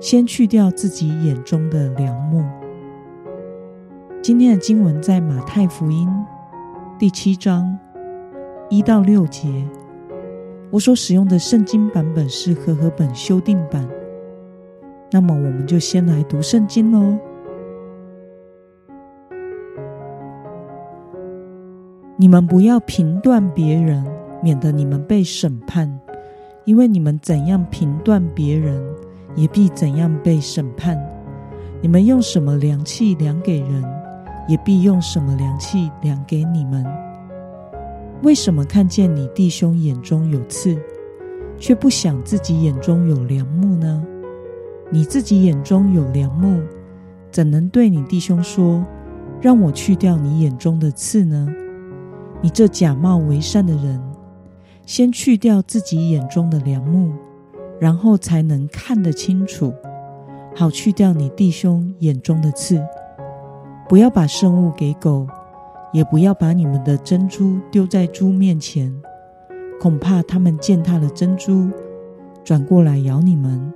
先去掉自己眼中的梁木。今天的经文在马太福音第七章一到六节。我所使用的圣经版本是和合本修订版。那么，我们就先来读圣经喽。你们不要评断别人，免得你们被审判，因为你们怎样评断别人。也必怎样被审判。你们用什么量器量给人，也必用什么量器量给你们。为什么看见你弟兄眼中有刺，却不想自己眼中有梁木呢？你自己眼中有梁木，怎能对你弟兄说：“让我去掉你眼中的刺呢？”你这假冒为善的人，先去掉自己眼中的梁木。然后才能看得清楚，好去掉你弟兄眼中的刺。不要把圣物给狗，也不要把你们的珍珠丢在猪面前，恐怕他们践踏了珍珠，转过来咬你们。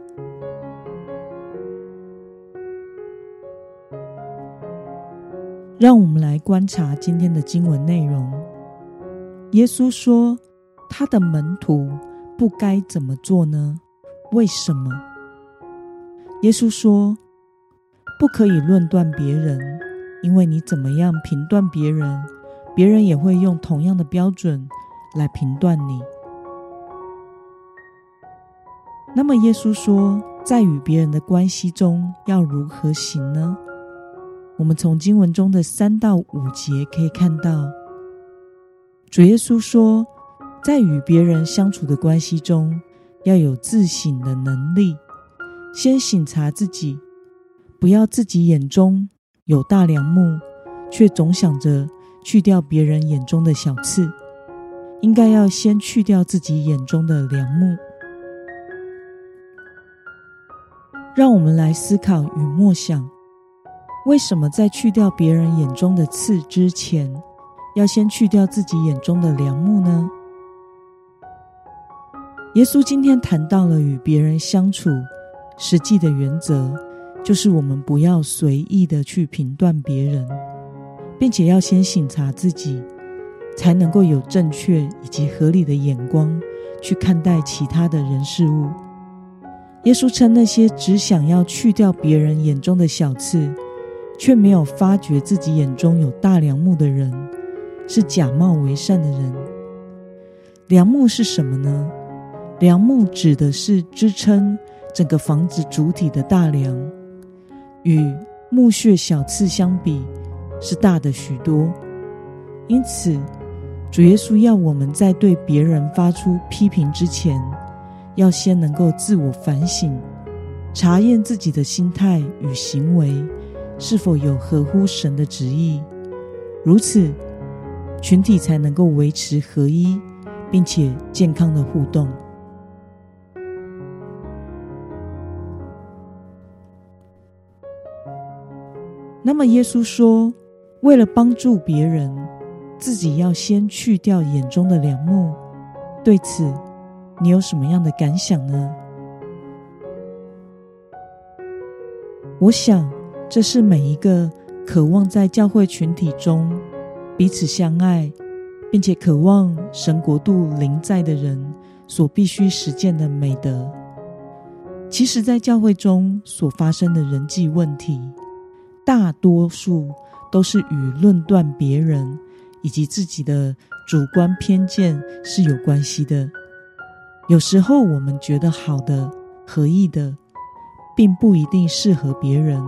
让我们来观察今天的经文内容。耶稣说，他的门徒不该怎么做呢？为什么？耶稣说：“不可以论断别人，因为你怎么样评断别人，别人也会用同样的标准来评断你。”那么，耶稣说，在与别人的关系中要如何行呢？我们从经文中的三到五节可以看到，主耶稣说，在与别人相处的关系中。要有自省的能力，先省察自己，不要自己眼中有大梁木，却总想着去掉别人眼中的小刺。应该要先去掉自己眼中的梁木。让我们来思考与默想：为什么在去掉别人眼中的刺之前，要先去掉自己眼中的梁木呢？耶稣今天谈到了与别人相处实际的原则，就是我们不要随意的去评断别人，并且要先省察自己，才能够有正确以及合理的眼光去看待其他的人事物。耶稣称那些只想要去掉别人眼中的小刺，却没有发觉自己眼中有大梁木的人，是假冒为善的人。梁木是什么呢？梁木指的是支撑整个房子主体的大梁，与木屑小刺相比是大的许多。因此，主耶稣要我们在对别人发出批评之前，要先能够自我反省，查验自己的心态与行为是否有合乎神的旨意，如此群体才能够维持合一，并且健康的互动。那么，耶稣说，为了帮助别人，自己要先去掉眼中的梁木。对此，你有什么样的感想呢？我想，这是每一个渴望在教会群体中彼此相爱，并且渴望神国度临在的人所必须实践的美德。其实，在教会中所发生的人际问题。大多数都是与论断别人以及自己的主观偏见是有关系的。有时候我们觉得好的、合意的，并不一定适合别人。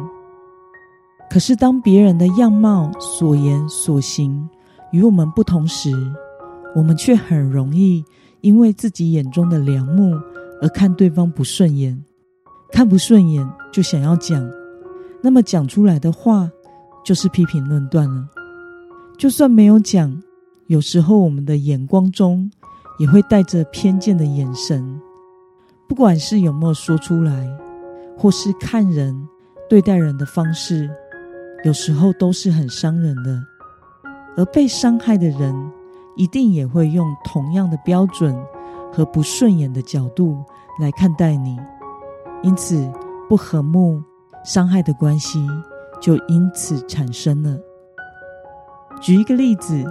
可是当别人的样貌、所言、所行与我们不同时，我们却很容易因为自己眼中的良木而看对方不顺眼，看不顺眼就想要讲，那么讲出来的话就是批评论断了。就算没有讲，有时候我们的眼光中也会带着偏见的眼神，不管是有没有说出来，或是看人、对待人的方式，有时候都是很伤人的。而被伤害的人，一定也会用同样的标准和不顺眼的角度来看待你，因此不和睦、伤害的关系就因此产生了。举一个例子，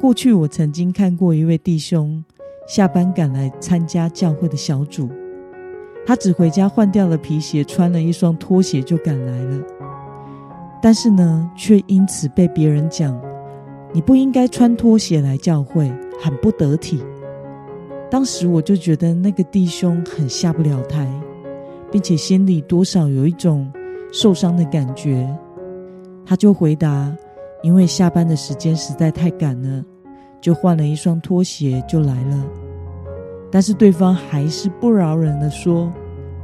过去我曾经看过一位弟兄下班赶来参加教会的小组，他只回家换掉了皮鞋，穿了一双拖鞋就赶来了，但是呢，却因此被别人讲。你不应该穿拖鞋来教会，很不得体。当时我就觉得那个弟兄很下不了台，并且心里多少有一种受伤的感觉。他就回答：“因为下班的时间实在太赶了，就换了一双拖鞋就来了。”但是对方还是不饶人的说：“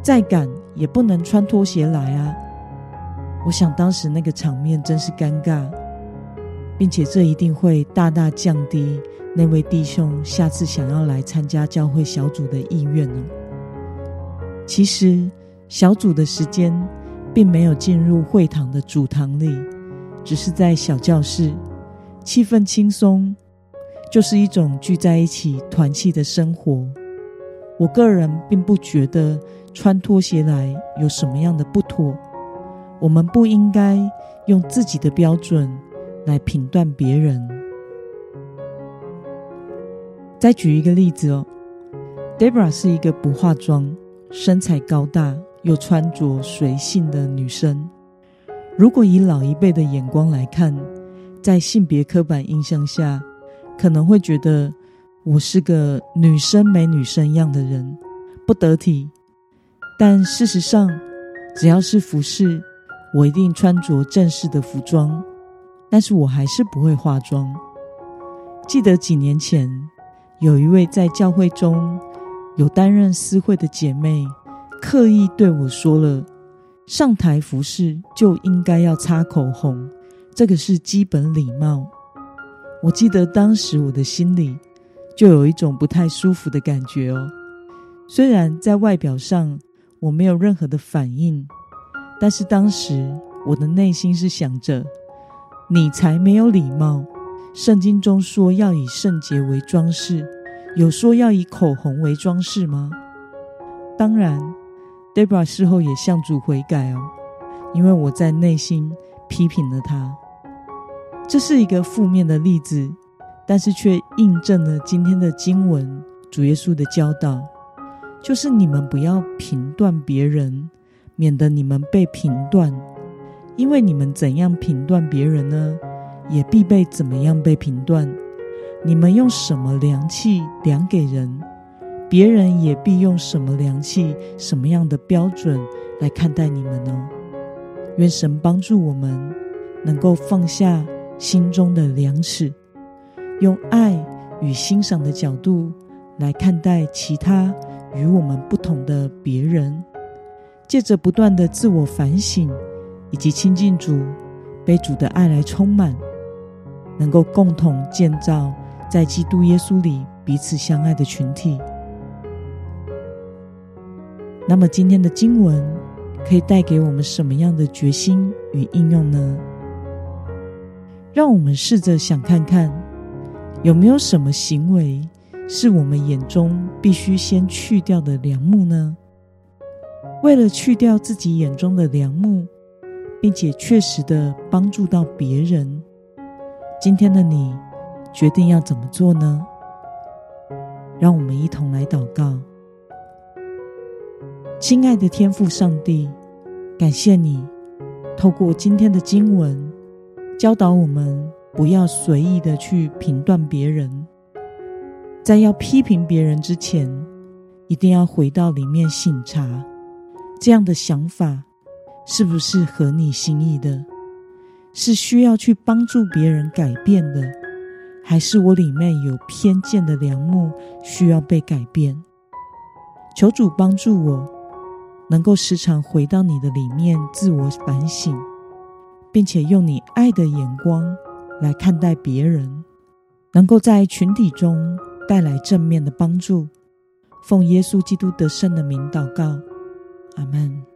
再赶也不能穿拖鞋来啊！”我想当时那个场面真是尴尬。并且这一定会大大降低那位弟兄下次想要来参加教会小组的意愿呢。其实小组的时间并没有进入会堂的主堂里，只是在小教室，气氛轻松，就是一种聚在一起团契的生活。我个人并不觉得穿拖鞋来有什么样的不妥，我们不应该用自己的标准。来评断别人。再举一个例子哦，Debra 是一个不化妆、身材高大又穿着随性的女生。如果以老一辈的眼光来看，在性别刻板印象下，可能会觉得我是个女生没女生样的人，不得体。但事实上，只要是服饰，我一定穿着正式的服装。但是我还是不会化妆。记得几年前，有一位在教会中有担任私会的姐妹，刻意对我说了：“上台服侍就应该要擦口红，这个是基本礼貌。”我记得当时我的心里就有一种不太舒服的感觉哦。虽然在外表上我没有任何的反应，但是当时我的内心是想着。你才没有礼貌！圣经中说要以圣洁为装饰，有说要以口红为装饰吗？当然，Debra 事后也向主悔改哦，因为我在内心批评了他。这是一个负面的例子，但是却印证了今天的经文主耶稣的教导，就是你们不要评断别人，免得你们被评断。因为你们怎样评断别人呢，也必被怎么样被评断。你们用什么量器量给人，别人也必用什么良器、什么样的标准来看待你们呢？愿神帮助我们，能够放下心中的量尺，用爱与欣赏的角度来看待其他与我们不同的别人，借着不断的自我反省。以及亲近主，被主的爱来充满，能够共同建造在基督耶稣里彼此相爱的群体。那么，今天的经文可以带给我们什么样的决心与应用呢？让我们试着想看看，有没有什么行为是我们眼中必须先去掉的良木呢？为了去掉自己眼中的良木。并且确实的帮助到别人。今天的你决定要怎么做呢？让我们一同来祷告。亲爱的天父上帝，感谢你透过今天的经文教导我们，不要随意的去评断别人，在要批评别人之前，一定要回到里面醒察这样的想法。是不是合你心意的？是需要去帮助别人改变的，还是我里面有偏见的良木需要被改变？求主帮助我，能够时常回到你的里面自我反省，并且用你爱的眼光来看待别人，能够在群体中带来正面的帮助。奉耶稣基督得胜的名祷告，阿门。